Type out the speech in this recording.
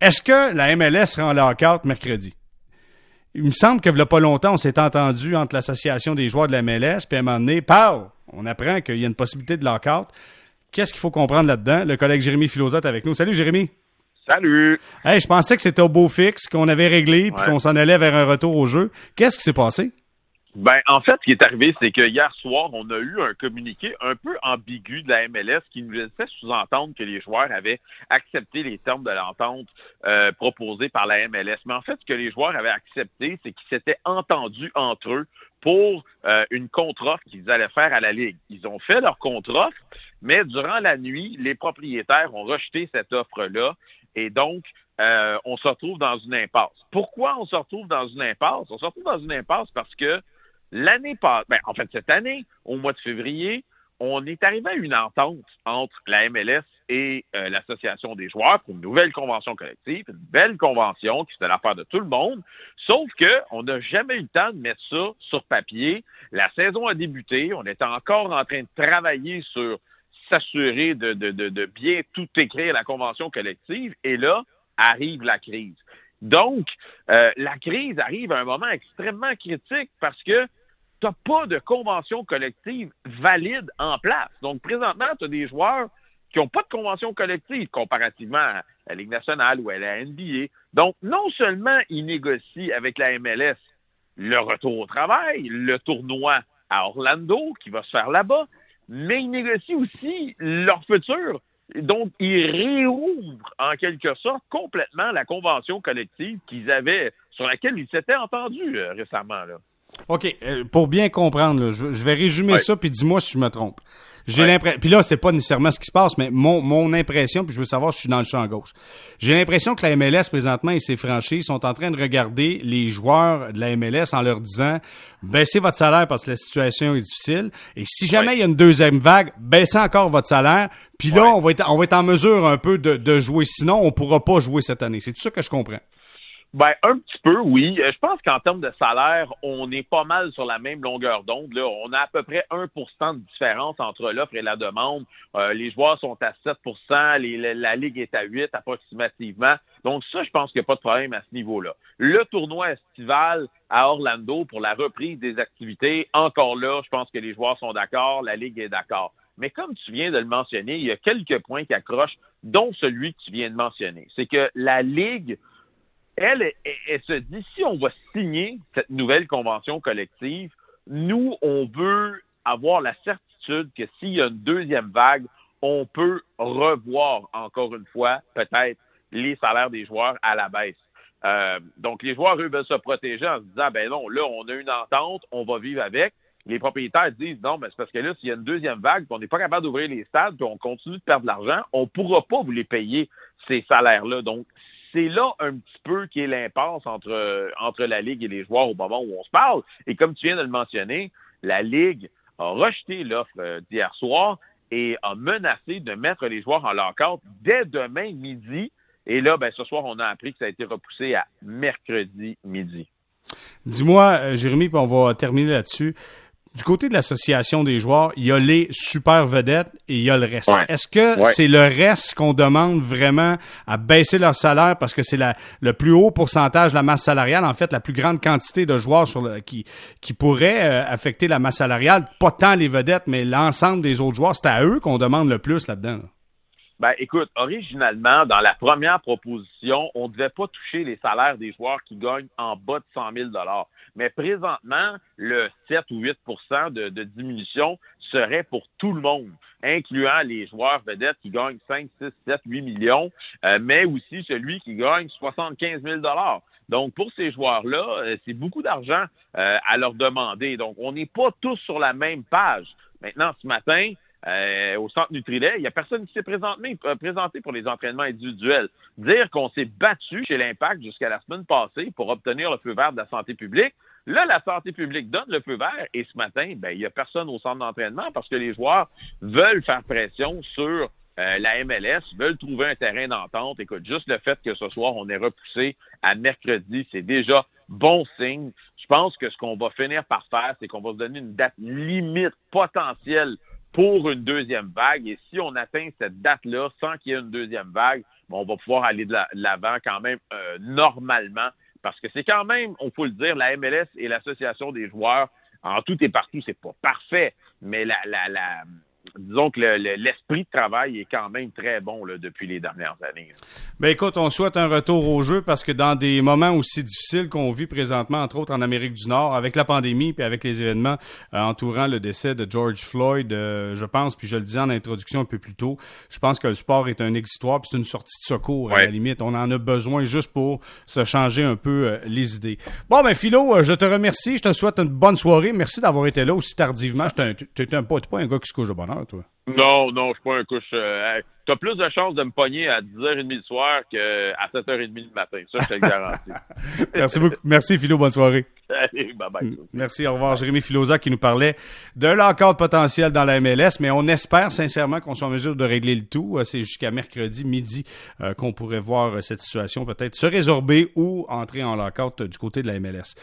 Est-ce que la MLS sera en lockout mercredi? Il me semble que, il n'y a pas longtemps, on s'est entendu entre l'association des joueurs de la MLS, puis à un moment donné, pow, on apprend qu'il y a une possibilité de lockout. Qu'est-ce qu'il faut comprendre là-dedans? Le collègue Jérémy Philosophe avec nous. Salut, Jérémy. Salut. Hey, je pensais que c'était au beau fixe, qu'on avait réglé, puis qu'on s'en allait vers un retour au jeu. Qu'est-ce qui s'est passé? Ben, en fait, ce qui est arrivé, c'est que hier soir, on a eu un communiqué un peu ambigu de la MLS qui nous laissait sous-entendre que les joueurs avaient accepté les termes de l'entente euh, proposés par la MLS. Mais en fait, ce que les joueurs avaient accepté, c'est qu'ils s'étaient entendus entre eux pour euh, une contre-offre qu'ils allaient faire à la Ligue. Ils ont fait leur contre-offre, mais durant la nuit, les propriétaires ont rejeté cette offre-là et donc, euh, on se retrouve dans une impasse. Pourquoi on se retrouve dans une impasse? On se retrouve dans une impasse parce que l'année passée, ben, en fait, cette année, au mois de février, on est arrivé à une entente entre la MLS et euh, l'Association des joueurs pour une nouvelle convention collective, une belle convention qui c'était l'affaire de tout le monde, sauf que on n'a jamais eu le temps de mettre ça sur papier. La saison a débuté, on était encore en train de travailler sur s'assurer de, de, de, de, bien tout écrire la convention collective, et là arrive la crise. Donc, euh, la crise arrive à un moment extrêmement critique parce que tu n'as pas de convention collective valide en place. Donc, présentement, tu as des joueurs qui n'ont pas de convention collective comparativement à la Ligue nationale ou à la NBA. Donc, non seulement ils négocient avec la MLS le retour au travail, le tournoi à Orlando qui va se faire là-bas, mais ils négocient aussi leur futur. Donc, ils réouvrent en quelque sorte complètement la convention collective qu'ils avaient, sur laquelle ils s'étaient entendus euh, récemment. Là. OK. Euh, pour bien comprendre, je, vais résumer ça, puis dis-moi si je me trompe. J'ai l'impression, puis là, c'est pas nécessairement ce qui se passe, mais mon, mon impression, puis je veux savoir si je suis dans le champ gauche. J'ai l'impression que la MLS, présentement, et ses franchises sont en train de regarder les joueurs de la MLS en leur disant, baissez votre salaire parce que la situation est difficile. Et si jamais il y a une deuxième vague, baissez encore votre salaire. Puis là, on va être, on va être en mesure un peu de, de jouer. Sinon, on pourra pas jouer cette année. C'est tout ça que je comprends. Ben, un petit peu, oui. Euh, je pense qu'en termes de salaire, on est pas mal sur la même longueur d'onde. Là. On a à peu près 1% de différence entre l'offre et la demande. Euh, les joueurs sont à 7 les, la Ligue est à 8 approximativement. Donc ça, je pense qu'il n'y a pas de problème à ce niveau-là. Le tournoi estival à Orlando pour la reprise des activités, encore là, je pense que les joueurs sont d'accord, la Ligue est d'accord. Mais comme tu viens de le mentionner, il y a quelques points qui accrochent, dont celui que tu viens de mentionner. C'est que la Ligue elle, elle, se dit, si on va signer cette nouvelle convention collective, nous, on veut avoir la certitude que s'il y a une deuxième vague, on peut revoir encore une fois peut-être les salaires des joueurs à la baisse. Euh, donc, les joueurs, eux, veulent se protéger en se disant, ben non, là, on a une entente, on va vivre avec. Les propriétaires disent, non, mais c'est parce que là, s'il y a une deuxième vague, on n'est pas capable d'ouvrir les stades, puis on continue de perdre de l'argent, on ne pourra pas vous les payer, ces salaires-là. Donc, c'est là un petit peu qui est l'impasse entre, entre la Ligue et les joueurs au moment où on se parle. Et comme tu viens de le mentionner, la Ligue a rejeté l'offre euh, d'hier soir et a menacé de mettre les joueurs en lock dès demain midi. Et là, ben, ce soir, on a appris que ça a été repoussé à mercredi midi. Dis-moi, euh, Jérémy, puis on va terminer là-dessus du côté de l'association des joueurs, il y a les super vedettes et il y a le reste. Est-ce que c'est le reste qu'on demande vraiment à baisser leur salaire parce que c'est le plus haut pourcentage de la masse salariale, en fait, la plus grande quantité de joueurs sur le, qui, qui pourrait euh, affecter la masse salariale, pas tant les vedettes, mais l'ensemble des autres joueurs, c'est à eux qu'on demande le plus là-dedans. Ben, écoute, originalement, dans la première proposition, on ne devait pas toucher les salaires des joueurs qui gagnent en bas de 100 000 mais présentement, le 7 ou 8 de, de diminution serait pour tout le monde, incluant les joueurs vedettes qui gagnent 5, 6, 7, 8 millions, euh, mais aussi celui qui gagne 75 000 donc, pour ces joueurs-là, euh, c'est beaucoup d'argent euh, à leur demander. Donc, on n'est pas tous sur la même page. Maintenant, ce matin, euh, au centre Nutrilait, il n'y a personne qui s'est présenté, euh, présenté pour les entraînements individuels. Dire qu'on s'est battu chez l'Impact jusqu'à la semaine passée pour obtenir le feu vert de la santé publique, là, la santé publique donne le feu vert et ce matin, ben, il n'y a personne au centre d'entraînement parce que les joueurs veulent faire pression sur euh, la MLS, veulent trouver un terrain d'entente. Écoute, juste le fait que ce soir, on est repoussé à mercredi, c'est déjà bon signe. Je pense que ce qu'on va finir par faire, c'est qu'on va se donner une date limite potentielle pour une deuxième vague. Et si on atteint cette date-là sans qu'il y ait une deuxième vague, on va pouvoir aller de l'avant quand même euh, normalement. Parce que c'est quand même, on peut le dire, la MLS et l'association des joueurs, en tout et partout, c'est pas parfait, mais la, la disons que l'esprit de travail est quand même très bon là, depuis les dernières années. Ben écoute, on souhaite un retour au jeu parce que dans des moments aussi difficiles qu'on vit présentement, entre autres en Amérique du Nord, avec la pandémie puis avec les événements euh, entourant le décès de George Floyd, euh, je pense, puis je le disais en introduction un peu plus tôt, je pense que le sport est un exutoire puis c'est une sortie de secours à la limite. On en a besoin juste pour se changer un peu euh, les idées. Bon ben Philo, je te remercie, je te souhaite une bonne soirée. Merci d'avoir été là aussi tardivement. Tu n'es un, pas, un gars qui se couche de bonheur, toi. Non, non, je suis pas un couche. Euh, tu as plus de chances de me pogner à 10h30 du soir qu'à 7h30 du matin. Ça, je te le garantis. Merci beaucoup. Merci, Philo. Bonne soirée. Allez, bye bye. Merci, au revoir. Jérémy Filosa qui nous parlait de l'encadre potentiel dans la MLS, mais on espère sincèrement qu'on soit en mesure de régler le tout. Euh, c'est jusqu'à mercredi midi euh, qu'on pourrait voir cette situation peut-être se résorber ou entrer en lockout du côté de la MLS.